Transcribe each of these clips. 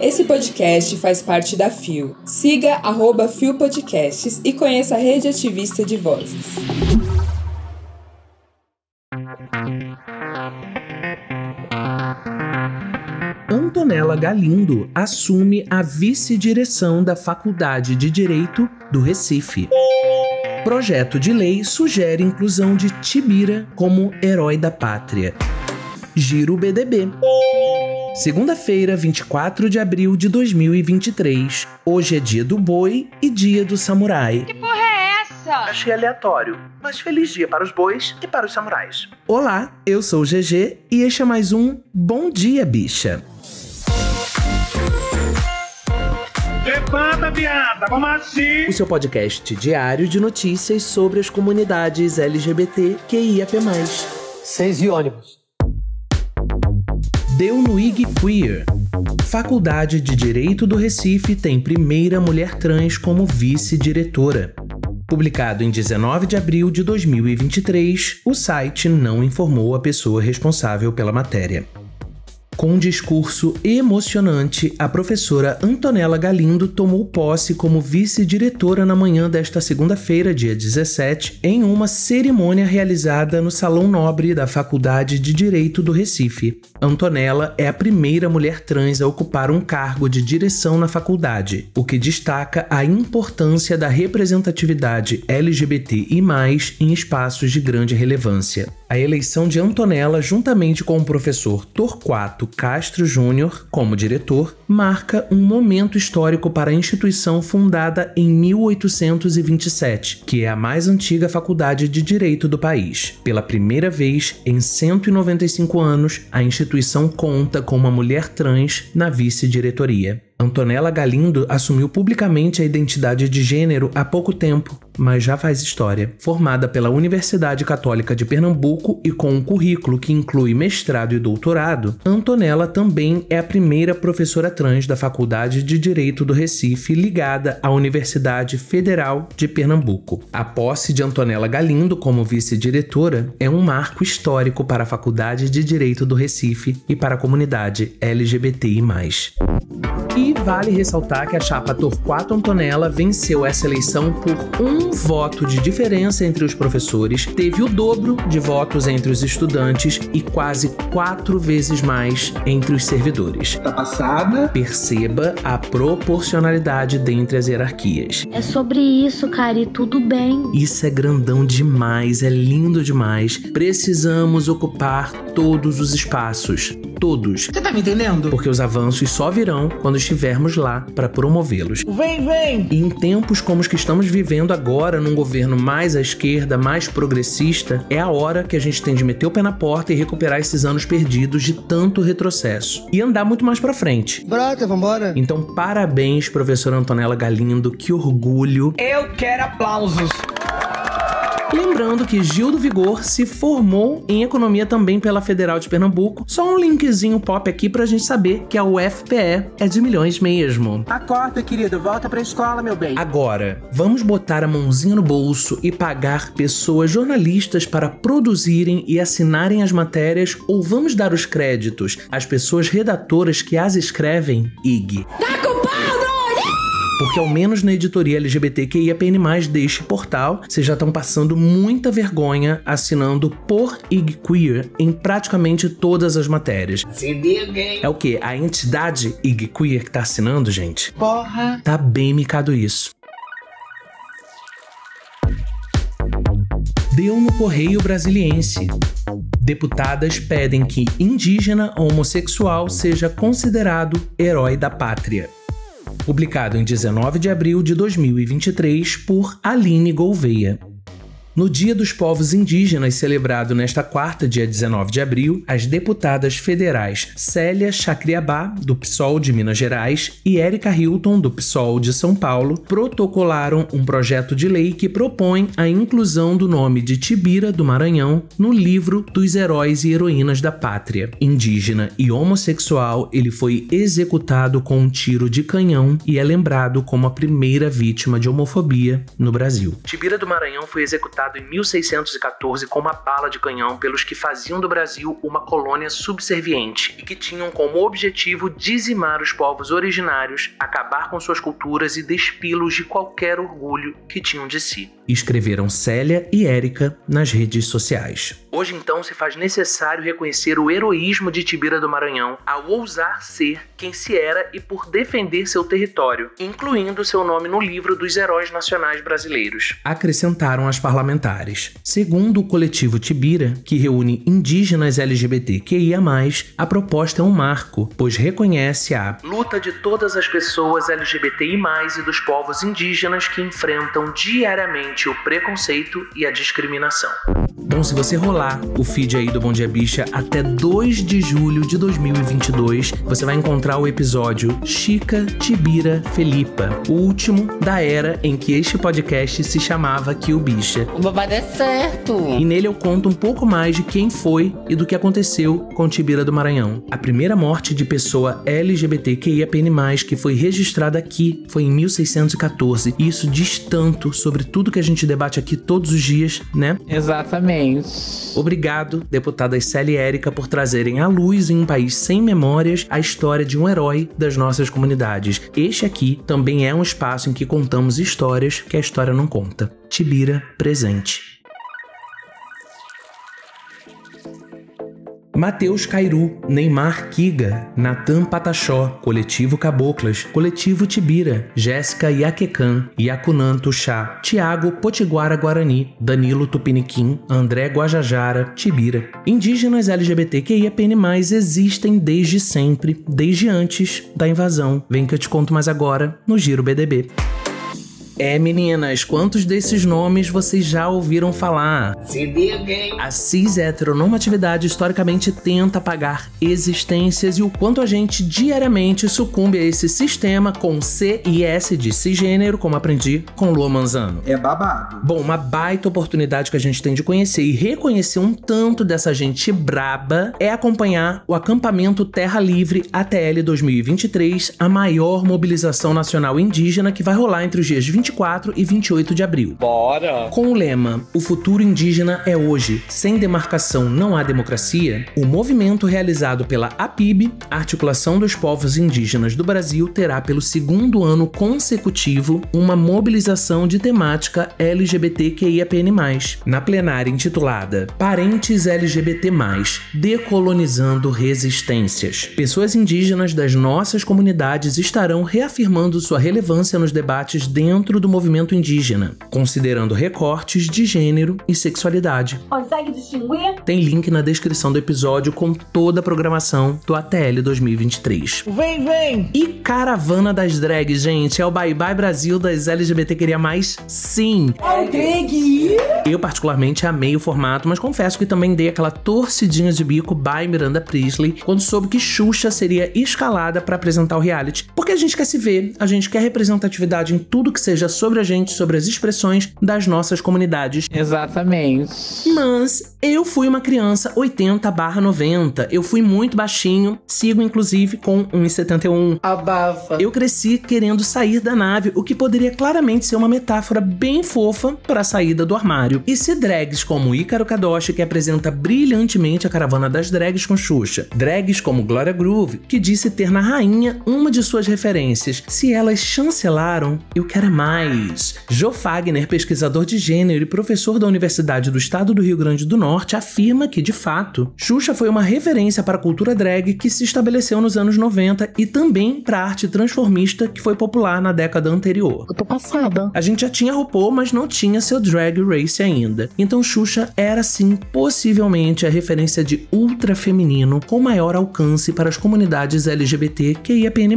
Esse podcast faz parte da FIO. Siga arroba FIO Podcasts e conheça a rede ativista de vozes. Antonella Galindo assume a vice-direção da Faculdade de Direito do Recife. Projeto de lei sugere inclusão de Tibira como herói da pátria. Giro BDB. Segunda-feira, 24 de abril de 2023. Hoje é dia do boi e dia do samurai. Que porra é essa? Achei aleatório, mas feliz dia para os bois e para os samurais. Olá, eu sou o GG e este é mais um Bom Dia Bicha. Levanta, viada, vamos assim! O seu podcast diário de notícias sobre as comunidades LGBT QIAP+. Seis e ônibus. Deu no IG Queer. Faculdade de Direito do Recife tem primeira mulher trans como vice-diretora. Publicado em 19 de abril de 2023, o site não informou a pessoa responsável pela matéria. Com um discurso emocionante, a professora Antonella Galindo tomou posse como vice-diretora na manhã desta segunda-feira, dia 17, em uma cerimônia realizada no Salão Nobre da Faculdade de Direito do Recife. Antonella é a primeira mulher trans a ocupar um cargo de direção na faculdade, o que destaca a importância da representatividade LGBTI+, em espaços de grande relevância. A eleição de Antonella, juntamente com o professor Torquato Castro Júnior como diretor, marca um momento histórico para a instituição fundada em 1827, que é a mais antiga faculdade de direito do país. Pela primeira vez em 195 anos, a instituição conta com uma mulher trans na vice-diretoria. Antonella Galindo assumiu publicamente a identidade de gênero há pouco tempo, mas já faz história. Formada pela Universidade Católica de Pernambuco e com um currículo que inclui mestrado e doutorado, Antonella também é a primeira professora trans da Faculdade de Direito do Recife ligada à Universidade Federal de Pernambuco. A posse de Antonella Galindo como vice-diretora é um marco histórico para a Faculdade de Direito do Recife e para a comunidade LGBTI+. E vale ressaltar que a chapa Torquato Antonella venceu essa eleição por um voto de diferença entre os professores, teve o dobro de votos entre os estudantes e quase quatro vezes mais entre os servidores. Tá passada? Perceba a proporcionalidade dentre as hierarquias. É sobre isso, cara, e tudo bem. Isso é grandão demais, é lindo demais. Precisamos ocupar todos os espaços. Todos. Você tá me entendendo? Porque os avanços só virão quando estivermos lá para promovê-los. Vem, vem! E em tempos como os que estamos vivendo agora, num governo mais à esquerda, mais progressista, é a hora que a gente tem de meter o pé na porta e recuperar esses anos perdidos de tanto retrocesso. E andar muito mais para frente. Brota, vambora. Então, parabéns, professora Antonella Galindo, que orgulho. Eu quero aplausos. Lembrando que Gil do Vigor se formou em economia também pela Federal de Pernambuco. Só um linkzinho pop aqui pra gente saber que a UFPE é de milhões mesmo. Acorda, querido. Volta pra escola, meu bem. Agora, vamos botar a mãozinha no bolso e pagar pessoas jornalistas para produzirem e assinarem as matérias ou vamos dar os créditos às pessoas redatoras que as escrevem? IG. Porque ao menos na editoria LGBTQIAPN+, deste portal, vocês já estão passando muita vergonha assinando por IG Queer em praticamente todas as matérias. Se liga, hein? É o que? A entidade IG Queer que tá assinando, gente? Porra. Tá bem micado isso. Deu no Correio Brasiliense. Deputadas pedem que indígena ou homossexual seja considerado herói da pátria. Publicado em 19 de abril de 2023 por Aline Gouveia. No Dia dos Povos Indígenas, celebrado nesta quarta, dia 19 de abril, as deputadas federais Célia Chacriabá, do PSOL de Minas Gerais, e Érica Hilton, do PSOL de São Paulo, protocolaram um projeto de lei que propõe a inclusão do nome de Tibira do Maranhão no livro dos heróis e heroínas da pátria. Indígena e homossexual, ele foi executado com um tiro de canhão e é lembrado como a primeira vítima de homofobia no Brasil. Tibira do Maranhão foi executada em 1614 com uma bala de canhão pelos que faziam do Brasil uma colônia subserviente e que tinham como objetivo dizimar os povos originários, acabar com suas culturas e despí-los de qualquer orgulho que tinham de si. Escreveram Célia e Érica nas redes sociais. Hoje, então, se faz necessário reconhecer o heroísmo de Tibira do Maranhão ao ousar ser quem se era e por defender seu território, incluindo seu nome no livro dos heróis nacionais brasileiros. Acrescentaram as parlamentares. Segundo o coletivo Tibira, que reúne indígenas LGBTQIA, a proposta é um marco, pois reconhece a luta de todas as pessoas LGBTI e dos povos indígenas que enfrentam diariamente o preconceito e a discriminação. Bom, se você rolar o feed aí do Bom Dia Bicha até 2 de julho de 2022, você vai encontrar o episódio Chica, Tibira, Felipa, o último da era em que este podcast se chamava Kill Bicha. O babado é certo! E nele eu conto um pouco mais de quem foi e do que aconteceu com Tibira do Maranhão. A primeira morte de pessoa LGBTQIAPN+, que foi registrada aqui, foi em 1614. E isso diz tanto sobre tudo que a gente debate aqui todos os dias, né? Exatamente. Obrigado, deputadas Célia e Érica, por trazerem à luz em um país sem memórias a história de um herói das nossas comunidades. Este aqui também é um espaço em que contamos histórias que a história não conta. Tibira presente. Matheus Cairu, Neymar Kiga, Natan Pataxó, Coletivo Caboclas, Coletivo Tibira, Jéssica Iaquecan, Iacunan Tuxá, Tiago Potiguara Guarani, Danilo Tupiniquim, André Guajajara, Tibira. Indígenas LGBTQIAPN+, existem desde sempre, desde antes da invasão. Vem que eu te conto mais agora no Giro BDB. É, meninas, quantos desses nomes vocês já ouviram falar? Se A cis heteronormatividade historicamente tenta apagar existências e o quanto a gente diariamente sucumbe a esse sistema com C e S de cisgênero, como aprendi com Lua Manzano. É babado. Bom, uma baita oportunidade que a gente tem de conhecer e reconhecer um tanto dessa gente braba é acompanhar o acampamento Terra Livre ATL 2023, a maior mobilização nacional indígena que vai rolar entre os dias 24 e 28 de abril. Bora! Com o lema O futuro indígena é hoje, sem demarcação não há democracia, o movimento realizado pela APIB, Articulação dos Povos Indígenas do Brasil, terá pelo segundo ano consecutivo uma mobilização de temática LGBTQIAPN+, na plenária intitulada Parentes LGBT+, Decolonizando Resistências. Pessoas indígenas das nossas comunidades estarão reafirmando sua relevância nos debates dentro do movimento indígena, considerando recortes de gênero e sexualidade. Consegue distinguir? Tem link na descrição do episódio com toda a programação do ATL 2023. Vem, vem! E Caravana das Drags, gente, é o Bye Bye Brasil das LGBT Queria Mais? Sim! Eu particularmente amei o formato, mas confesso que também dei aquela torcidinha de bico by Miranda Priestley quando soube que Xuxa seria escalada para apresentar o reality. Porque a gente quer se ver, a gente quer representatividade em tudo que seja sobre a gente, sobre as expressões das nossas comunidades. Exatamente. Mas eu fui uma criança 80 barra 90. Eu fui muito baixinho, sigo inclusive com 1,71. Abafa. Eu cresci querendo sair da nave, o que poderia claramente ser uma metáfora bem fofa para a saída do armário. E se drags como Ícaro Kadoshi, que apresenta brilhantemente a caravana das drags com Xuxa, drags como Gloria Groove, que disse ter na rainha uma de suas referências, se elas chancelaram, eu quero é mais. Joe Fagner, pesquisador de gênero e professor da Universidade do Estado do Rio Grande do Norte, afirma que, de fato, Xuxa foi uma referência para a cultura drag que se estabeleceu nos anos 90 e também para a arte transformista que foi popular na década anterior. Eu tô passada. A gente já tinha RuPaul, mas não tinha seu Drag Race ainda. Então Xuxa era sim possivelmente a referência de ultra feminino com maior alcance para as comunidades LGBT que IAPN+.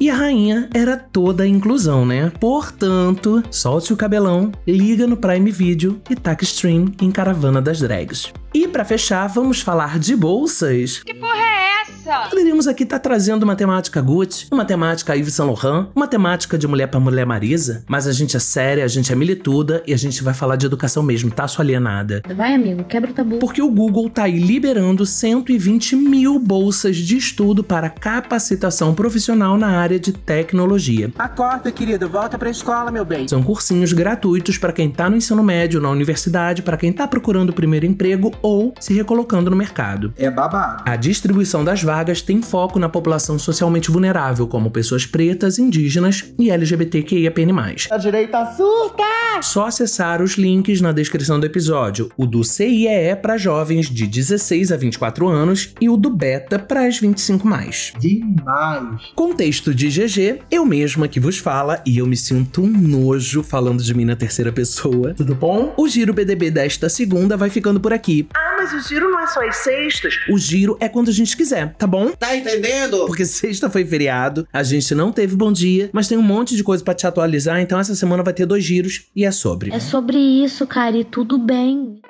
E a rainha era toda a inclusão, né? Portanto, solte o cabelão, liga no Prime Video e taca stream em Caravana das Drags. E para fechar, vamos falar de bolsas. Que porra é essa? Poderíamos aqui estar trazendo uma temática Gucci, uma temática Yves Saint Laurent, uma temática de mulher pra mulher Marisa, mas a gente é séria, a gente é milituda e a gente vai falar de educação mesmo, tá, sua alienada? Vai, amigo, quebra o tabu. Porque o Google tá aí liberando 120 mil bolsas de estudo para capacitação profissional na área de tecnologia. Acorda, querido, volta pra escola, meu bem. São cursinhos gratuitos para quem tá no ensino médio, na universidade, para quem tá procurando o primeiro emprego ou se recolocando no mercado. É babado. A distribuição das vagas tem foco na população socialmente vulnerável, como pessoas pretas, indígenas e LGBTQIAPN+. A direita surta! Só acessar os links na descrição do episódio. O do CIEE para jovens de 16 a 24 anos e o do Beta para as 25 mais. Demais. Contexto de GG, eu mesma que vos fala e eu me sinto um nojo falando de mim na terceira pessoa. Tudo bom? O Giro BDB desta segunda vai ficando por aqui. Ah, mas o giro não é só as sextas. O giro é quando a gente quiser, tá bom? Tá entendendo? Porque sexta foi feriado, a gente não teve bom dia, mas tem um monte de coisa pra te atualizar, então essa semana vai ter dois giros e é sobre. É sobre isso, Cari, tudo bem.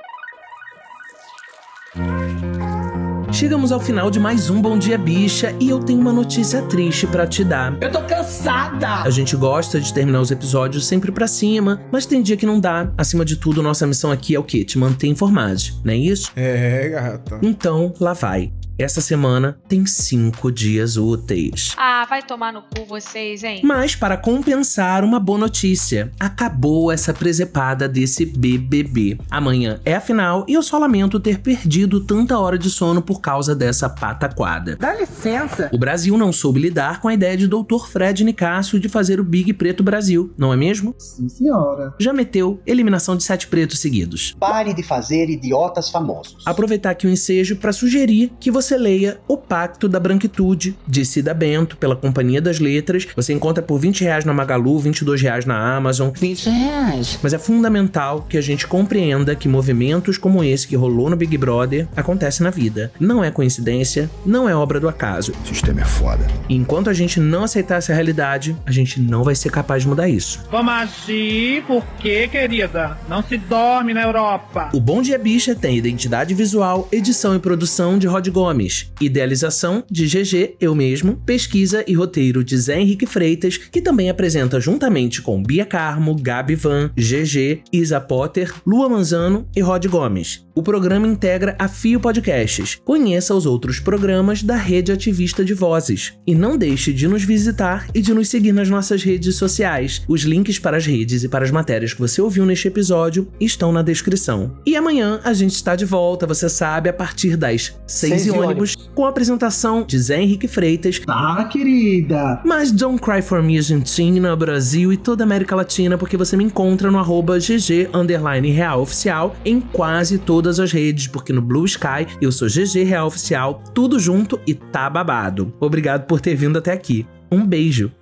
Chegamos ao final de mais um Bom Dia Bicha e eu tenho uma notícia triste pra te dar. Eu tô cansada. A gente gosta de terminar os episódios sempre pra cima, mas tem dia que não dá. Acima de tudo, nossa missão aqui é o quê? Te manter informado, não é isso? É, gata. Então, lá vai. Essa semana tem cinco dias úteis. Ah, vai tomar no cu vocês, hein? Mas, para compensar, uma boa notícia: acabou essa presepada desse BBB. Amanhã é a final e eu só lamento ter perdido tanta hora de sono por causa dessa pataquada. Dá licença. O Brasil não soube lidar com a ideia de Dr. Fred Nicásio de fazer o Big Preto Brasil, não é mesmo? Sim, senhora. Já meteu eliminação de sete pretos seguidos. Pare de fazer idiotas famosos. Aproveitar aqui o ensejo para sugerir que você leia O Pacto da Branquitude, de Cida Bento, pela Companhia das Letras. Você encontra por 20 reais na Magalu, 22 reais na Amazon. 20 reais. Mas é fundamental que a gente compreenda que movimentos como esse que rolou no Big Brother acontecem na vida. Não é coincidência, não é obra do acaso. O sistema é foda. E enquanto a gente não aceitar essa realidade, a gente não vai ser capaz de mudar isso. Vamos agir, porque, querida? Não se dorme na Europa. O Bom Dia Bicha tem identidade visual, edição e produção de Rod Gomes, idealização de GG, eu mesmo, pesquisa e roteiro de Zé Henrique Freitas, que também apresenta juntamente com Bia Carmo, Gabi Van, GG, Isa Potter, Lua Manzano e Rod Gomes. O programa integra a Fio Podcasts. Conheça os outros programas da Rede Ativista de Vozes. E não deixe de nos visitar e de nos seguir nas nossas redes sociais. Os links para as redes e para as matérias que você ouviu neste episódio estão na descrição. E amanhã a gente está de volta, você sabe, a partir das 6 Seis e e ônibus, com a apresentação de Zé Henrique Freitas. Tá, querida. Mas don't cry for me, Argentina, Brasil e toda a América Latina, porque você me encontra no arroba GG underline real oficial em quase todas as redes, porque no Blue Sky eu sou GG Real Oficial, tudo junto e tá babado. Obrigado por ter vindo até aqui. Um beijo.